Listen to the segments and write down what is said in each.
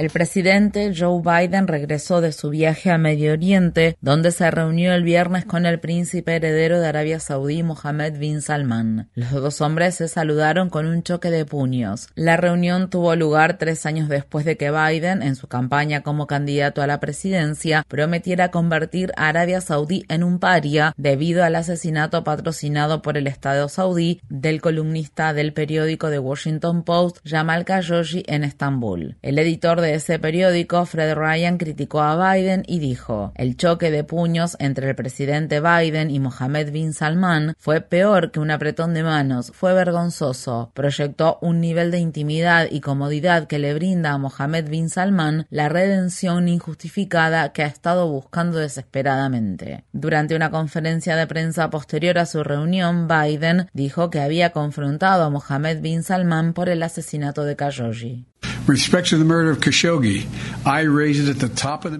El presidente Joe Biden regresó de su viaje a Medio Oriente, donde se reunió el viernes con el príncipe heredero de Arabia Saudí, Mohammed bin Salman. Los dos hombres se saludaron con un choque de puños. La reunión tuvo lugar tres años después de que Biden, en su campaña como candidato a la presidencia, prometiera convertir a Arabia Saudí en un paria debido al asesinato patrocinado por el Estado saudí del columnista del periódico The Washington Post, Jamal Khashoggi, en Estambul. El editor de ese periódico, Fred Ryan criticó a Biden y dijo, el choque de puños entre el presidente Biden y Mohammed bin Salman fue peor que un apretón de manos, fue vergonzoso, proyectó un nivel de intimidad y comodidad que le brinda a Mohammed bin Salman la redención injustificada que ha estado buscando desesperadamente. Durante una conferencia de prensa posterior a su reunión, Biden dijo que había confrontado a Mohammed bin Salman por el asesinato de Khashoggi.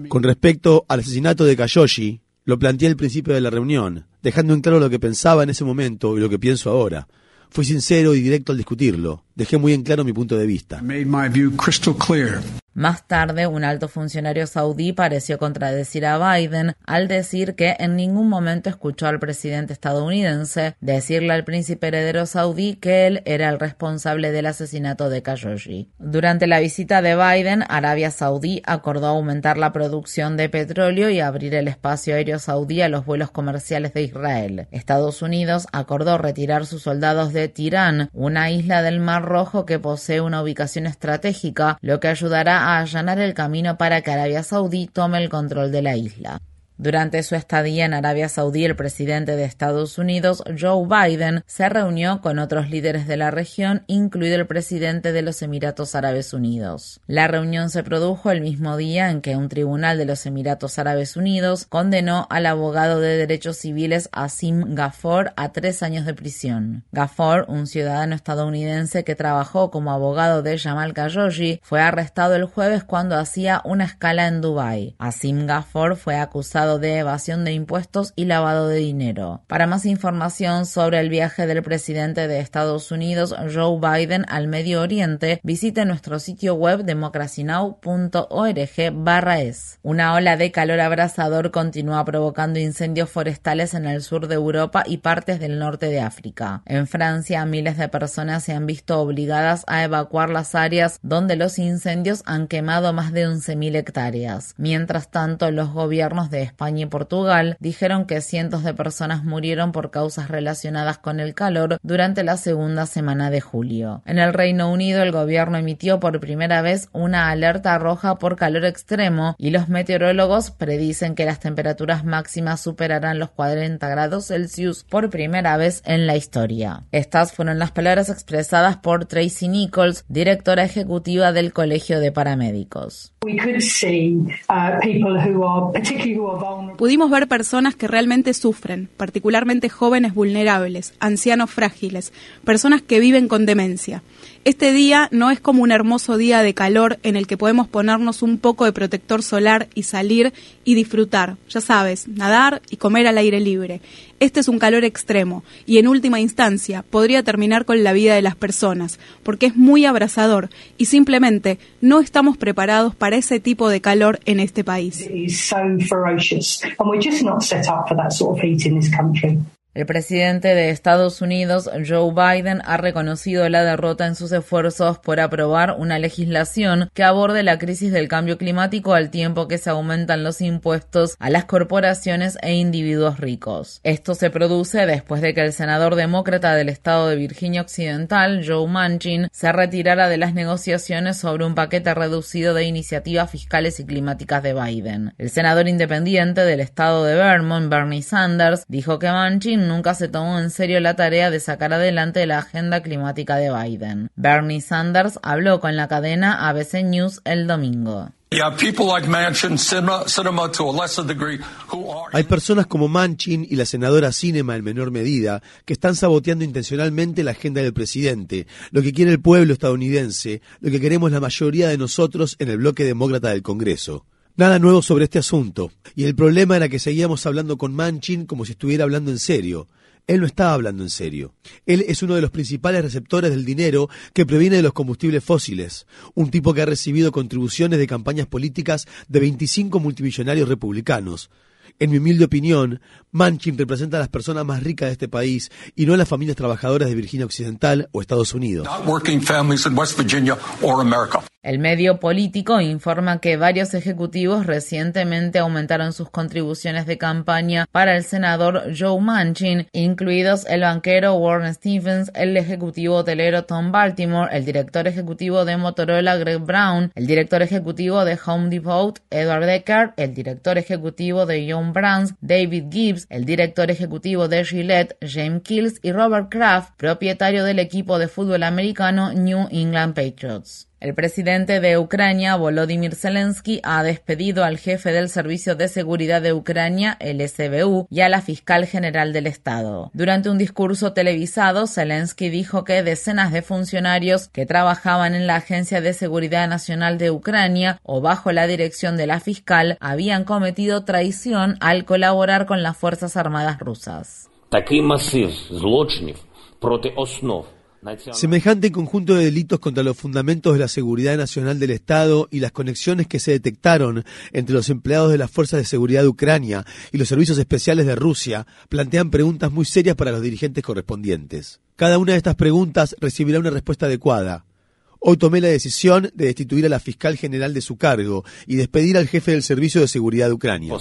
Con respecto al asesinato de Khashoggi, lo planteé al principio de la reunión, dejando en claro lo que pensaba en ese momento y lo que pienso ahora. Fui sincero y directo al discutirlo. Dejé muy en claro mi punto de vista. Más tarde, un alto funcionario saudí pareció contradecir a Biden al decir que en ningún momento escuchó al presidente estadounidense decirle al príncipe heredero saudí que él era el responsable del asesinato de Khashoggi. Durante la visita de Biden, Arabia Saudí acordó aumentar la producción de petróleo y abrir el espacio aéreo saudí a los vuelos comerciales de Israel. Estados Unidos acordó retirar sus soldados de Tirán, una isla del Mar Rojo que posee una ubicación estratégica, lo que ayudará a allanar el camino para que Arabia Saudí tome el control de la isla. Durante su estadía en Arabia Saudí, el presidente de Estados Unidos, Joe Biden, se reunió con otros líderes de la región, incluido el presidente de los Emiratos Árabes Unidos. La reunión se produjo el mismo día en que un tribunal de los Emiratos Árabes Unidos condenó al abogado de derechos civiles Asim Ghafor a tres años de prisión. Ghafor, un ciudadano estadounidense que trabajó como abogado de Jamal Khashoggi, fue arrestado el jueves cuando hacía una escala en Dubái. Asim Ghafor fue acusado de evasión de impuestos y lavado de dinero. Para más información sobre el viaje del presidente de Estados Unidos, Joe Biden, al Medio Oriente, visite nuestro sitio web democracynow.org/es. Una ola de calor abrasador continúa provocando incendios forestales en el sur de Europa y partes del norte de África. En Francia, miles de personas se han visto obligadas a evacuar las áreas donde los incendios han quemado más de 11.000 hectáreas. Mientras tanto, los gobiernos de España España y Portugal dijeron que cientos de personas murieron por causas relacionadas con el calor durante la segunda semana de julio. En el Reino Unido, el gobierno emitió por primera vez una alerta roja por calor extremo y los meteorólogos predicen que las temperaturas máximas superarán los 40 grados Celsius por primera vez en la historia. Estas fueron las palabras expresadas por Tracy Nichols, directora ejecutiva del Colegio de Paramédicos. Pudimos ver personas que realmente sufren, particularmente jóvenes vulnerables, ancianos frágiles, personas que viven con demencia. Este día no es como un hermoso día de calor en el que podemos ponernos un poco de protector solar y salir y disfrutar, ya sabes, nadar y comer al aire libre. Este es un calor extremo y en última instancia podría terminar con la vida de las personas, porque es muy abrasador y simplemente no estamos preparados para ese tipo de calor en este país. El presidente de Estados Unidos, Joe Biden, ha reconocido la derrota en sus esfuerzos por aprobar una legislación que aborde la crisis del cambio climático al tiempo que se aumentan los impuestos a las corporaciones e individuos ricos. Esto se produce después de que el senador demócrata del estado de Virginia Occidental, Joe Manchin, se retirara de las negociaciones sobre un paquete reducido de iniciativas fiscales y climáticas de Biden. El senador independiente del estado de Vermont, Bernie Sanders, dijo que Manchin nunca se tomó en serio la tarea de sacar adelante la agenda climática de Biden. Bernie Sanders habló con la cadena ABC News el domingo. Hay personas como Manchin y la senadora Cinema en menor medida que están saboteando intencionalmente la agenda del presidente, lo que quiere el pueblo estadounidense, lo que queremos la mayoría de nosotros en el bloque demócrata del Congreso. Nada nuevo sobre este asunto. Y el problema era que seguíamos hablando con Manchin como si estuviera hablando en serio. Él no estaba hablando en serio. Él es uno de los principales receptores del dinero que proviene de los combustibles fósiles, un tipo que ha recibido contribuciones de campañas políticas de 25 multimillonarios republicanos. En mi humilde opinión, Manchin representa a las personas más ricas de este país y no a las familias trabajadoras de Virginia Occidental o Estados Unidos. El medio político informa que varios ejecutivos recientemente aumentaron sus contribuciones de campaña para el senador Joe Manchin, incluidos el banquero Warren Stephens, el ejecutivo hotelero Tom Baltimore, el director ejecutivo de Motorola Greg Brown, el director ejecutivo de Home Depot Edward Decker, el director ejecutivo de John Brands David Gibbs, el director ejecutivo de Gillette, James Kills, y Robert Kraft, propietario del equipo de fútbol americano New England Patriots. El presidente de Ucrania, Volodymyr Zelensky, ha despedido al jefe del Servicio de Seguridad de Ucrania, el SBU, y a la fiscal general del Estado. Durante un discurso televisado, Zelensky dijo que decenas de funcionarios que trabajaban en la Agencia de Seguridad Nacional de Ucrania o bajo la dirección de la fiscal habían cometido traición al colaborar con las Fuerzas Armadas rusas. Semejante conjunto de delitos contra los fundamentos de la seguridad nacional del Estado y las conexiones que se detectaron entre los empleados de las Fuerzas de Seguridad de Ucrania y los servicios especiales de Rusia plantean preguntas muy serias para los dirigentes correspondientes. Cada una de estas preguntas recibirá una respuesta adecuada. Hoy tomé la decisión de destituir a la fiscal general de su cargo y despedir al jefe del Servicio de Seguridad de Ucrania.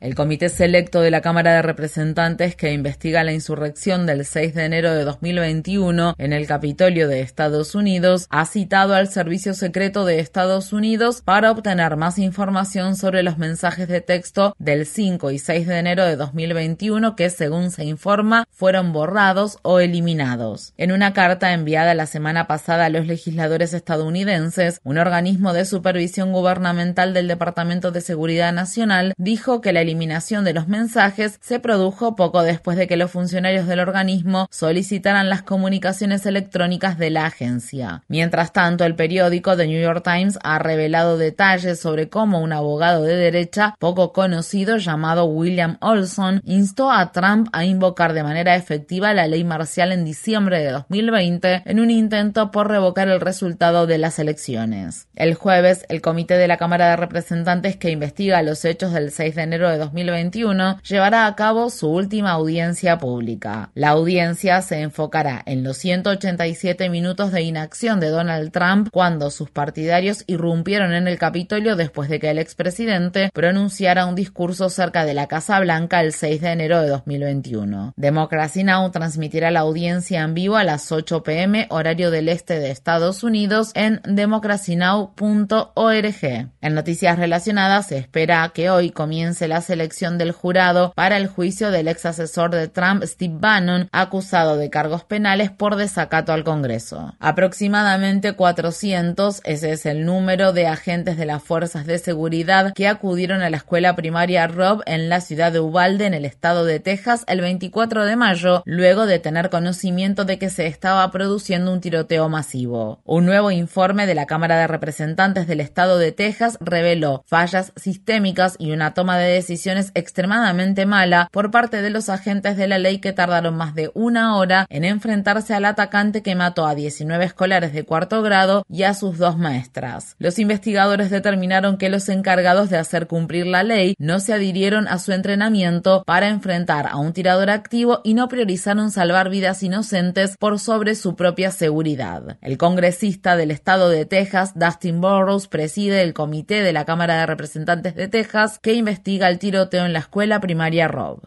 El Comité Selecto de la Cámara de Representantes que investiga la insurrección del 6 de enero de 2021 en el Capitolio de Estados Unidos ha citado al Servicio Secreto de Estados Unidos para obtener más información sobre los mensajes de texto del 5 y 6 de enero de 2021 que, según se informa, fueron borrados o eliminados. En una carta enviada la semana pasada a los legisladores estadounidenses, un organismo de supervisión gubernamental del Departamento de Seguridad Nacional dijo que la eliminación de los mensajes se produjo poco después de que los funcionarios del organismo solicitaran las comunicaciones electrónicas de la agencia. Mientras tanto, el periódico The New York Times ha revelado detalles sobre cómo un abogado de derecha poco conocido llamado William Olson instó a Trump a invocar de manera efectiva la ley marcial en diciembre de 2020 en un intento por revocar el resultado de las elecciones. El jueves, el comité de la Cámara de Representantes que investiga los hechos del 6 de enero de 2021 llevará a cabo su última audiencia pública. La audiencia se enfocará en los 187 minutos de inacción de Donald Trump cuando sus partidarios irrumpieron en el Capitolio después de que el expresidente pronunciara un discurso cerca de la Casa Blanca el 6 de enero de 2021. Democracy Now! transmitirá la audiencia en vivo a las 8 pm horario del este de Estados Unidos en democracynow.org. En noticias relacionadas se espera que hoy comience la selección del jurado para el juicio del ex asesor de Trump, Steve Bannon, acusado de cargos penales por desacato al Congreso. Aproximadamente 400, ese es el número de agentes de las fuerzas de seguridad que acudieron a la escuela primaria Rob en la ciudad de Uvalde, en el estado de Texas, el 24 de mayo, luego de tener conocimiento de que se estaba produciendo un tiroteo masivo. Un nuevo informe de la Cámara de Representantes del estado de Texas reveló fallas sistémicas y una toma de decisión extremadamente mala por parte de los agentes de la ley que tardaron más de una hora en enfrentarse al atacante que mató a 19 escolares de cuarto grado y a sus dos maestras. Los investigadores determinaron que los encargados de hacer cumplir la ley no se adhirieron a su entrenamiento para enfrentar a un tirador activo y no priorizaron salvar vidas inocentes por sobre su propia seguridad. El congresista del estado de Texas, Dustin Burrows, preside el comité de la Cámara de Representantes de Texas que investiga el tiroteo en la escuela primaria Rob.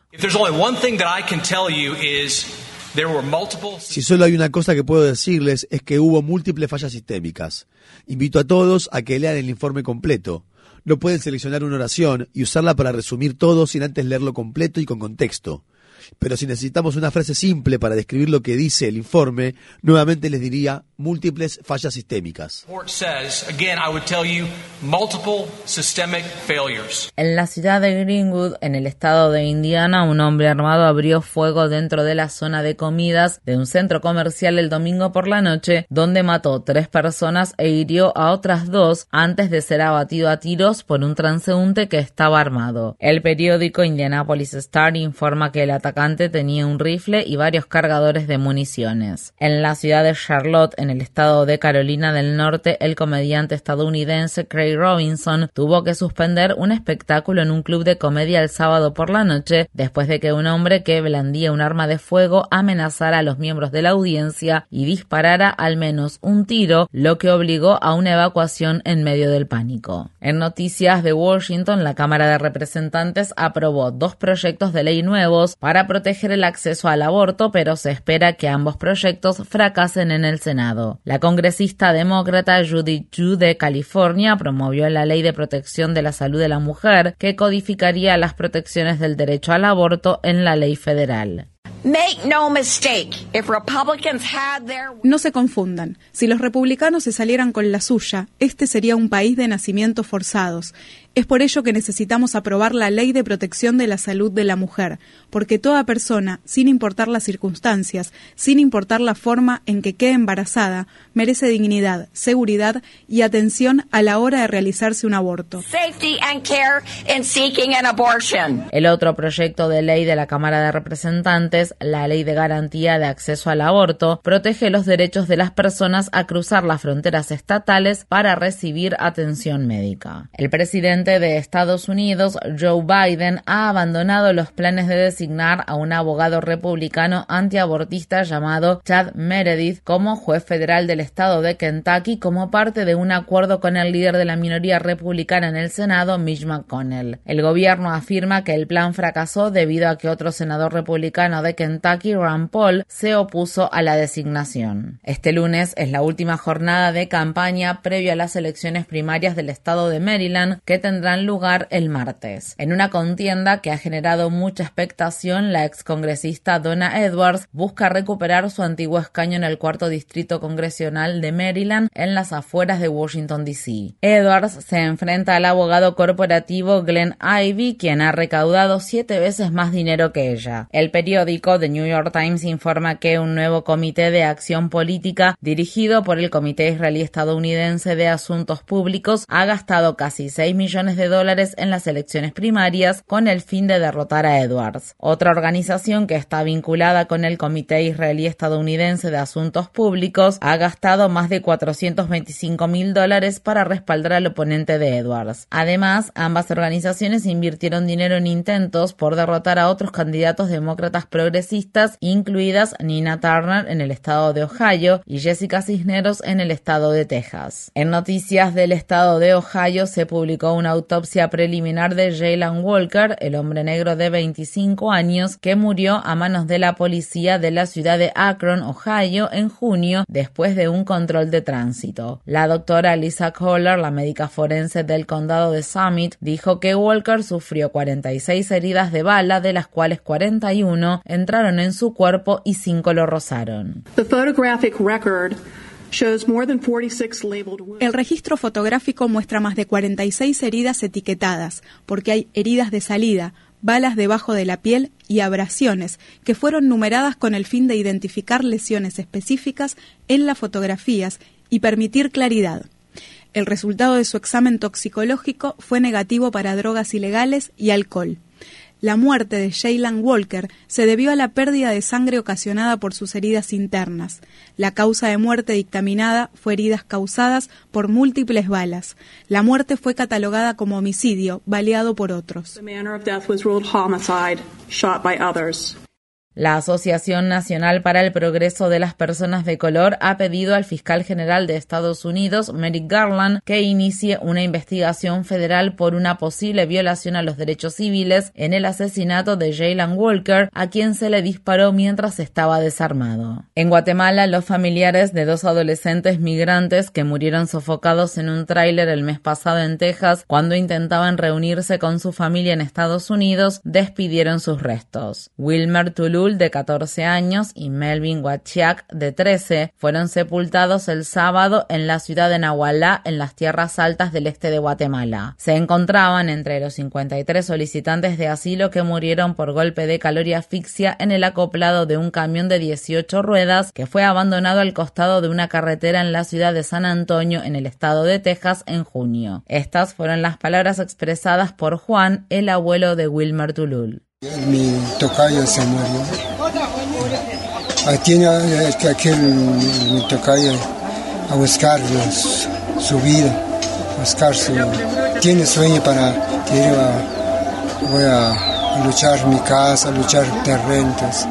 Si solo hay una cosa que puedo decirles es que hubo múltiples fallas sistémicas. Invito a todos a que lean el informe completo. No pueden seleccionar una oración y usarla para resumir todo sin antes leerlo completo y con contexto. Pero si necesitamos una frase simple para describir lo que dice el informe, nuevamente les diría múltiples fallas sistémicas. En la ciudad de Greenwood, en el estado de Indiana, un hombre armado abrió fuego dentro de la zona de comidas de un centro comercial el domingo por la noche, donde mató tres personas e hirió a otras dos antes de ser abatido a tiros por un transeúnte que estaba armado. El periódico Indianapolis Star informa que el atacante tenía un rifle y varios cargadores de municiones. En la ciudad de Charlotte, en el estado de Carolina del Norte, el comediante estadounidense Craig Robinson tuvo que suspender un espectáculo en un club de comedia el sábado por la noche después de que un hombre que blandía un arma de fuego amenazara a los miembros de la audiencia y disparara al menos un tiro, lo que obligó a una evacuación en medio del pánico. En noticias de Washington, la Cámara de Representantes aprobó dos proyectos de ley nuevos para proteger el acceso al aborto, pero se espera que ambos proyectos fracasen en el Senado. La congresista demócrata Judy Chu de California promovió la Ley de Protección de la Salud de la Mujer que codificaría las protecciones del derecho al aborto en la ley federal. No se confundan. Si los republicanos se salieran con la suya, este sería un país de nacimientos forzados. Es por ello que necesitamos aprobar la Ley de Protección de la Salud de la Mujer, porque toda persona, sin importar las circunstancias, sin importar la forma en que quede embarazada, merece dignidad, seguridad y atención a la hora de realizarse un aborto. El otro proyecto de ley de la Cámara de Representantes, la Ley de Garantía de Acceso al Aborto, protege los derechos de las personas a cruzar las fronteras estatales para recibir atención médica. El presidente de Estados Unidos, Joe Biden, ha abandonado los planes de designar a un abogado republicano antiabortista llamado Chad Meredith como juez federal del estado de Kentucky como parte de un acuerdo con el líder de la minoría republicana en el Senado, Mitch McConnell. El gobierno afirma que el plan fracasó debido a que otro senador republicano de Kentucky, Rand Paul, se opuso a la designación. Este lunes es la última jornada de campaña previo a las elecciones primarias del estado de Maryland que tendrán lugar el martes. En una contienda que ha generado mucha expectación, la excongresista Donna Edwards busca recuperar su antiguo escaño en el cuarto distrito congresional de Maryland en las afueras de Washington, D.C. Edwards se enfrenta al abogado corporativo Glenn Ivy, quien ha recaudado siete veces más dinero que ella. El periódico The New York Times informa que un nuevo comité de acción política dirigido por el Comité Israelí Estadounidense de Asuntos Públicos ha gastado casi 6 millones de dólares en las elecciones primarias con el fin de derrotar a Edwards. Otra organización que está vinculada con el Comité Israelí Estadounidense de Asuntos Públicos ha gastado más de 425 mil dólares para respaldar al oponente de Edwards. Además, ambas organizaciones invirtieron dinero en intentos por derrotar a otros candidatos demócratas progresistas, incluidas Nina Turner en el estado de Ohio y Jessica Cisneros en el estado de Texas. En noticias del estado de Ohio se publicó una autopsia preliminar de Jalen Walker, el hombre negro de 25 años que murió a manos de la policía de la ciudad de Akron, Ohio, en junio después de un control de tránsito. La doctora Lisa Kohler, la médica forense del condado de Summit, dijo que Walker sufrió 46 heridas de bala, de las cuales 41 entraron en su cuerpo y 5 lo rozaron. El registro fotográfico muestra más de 46 heridas etiquetadas, porque hay heridas de salida, balas debajo de la piel y abrasiones, que fueron numeradas con el fin de identificar lesiones específicas en las fotografías y permitir claridad. El resultado de su examen toxicológico fue negativo para drogas ilegales y alcohol. La muerte de Jaylan Walker se debió a la pérdida de sangre ocasionada por sus heridas internas. La causa de muerte dictaminada fue heridas causadas por múltiples balas. La muerte fue catalogada como homicidio, baleado por otros. La Asociación Nacional para el Progreso de las Personas de Color ha pedido al fiscal general de Estados Unidos, Merrick Garland, que inicie una investigación federal por una posible violación a los derechos civiles en el asesinato de Jaylan Walker, a quien se le disparó mientras estaba desarmado. En Guatemala, los familiares de dos adolescentes migrantes que murieron sofocados en un tráiler el mes pasado en Texas cuando intentaban reunirse con su familia en Estados Unidos despidieron sus restos. Wilmer De 14 años, y Melvin Huachiac, de 13, fueron sepultados el sábado en la ciudad de Nahualá, en las tierras altas del este de Guatemala. Se encontraban entre los 53 solicitantes de asilo que murieron por golpe de calor y asfixia en el acoplado de un camión de 18 ruedas que fue abandonado al costado de una carretera en la ciudad de San Antonio, en el estado de Texas, en junio. Estas fueron las palabras expresadas por Juan, el abuelo de Wilmer Tulul. Mi tocayo se murió. Tiene aquel mi tocayo a buscar su vida, buscar su... Tiene sueño para que voy a luchar mi casa, luchar terrenos.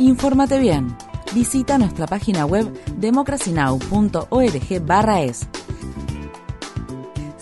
Infórmate bien. Visita nuestra página web democracynow.org/es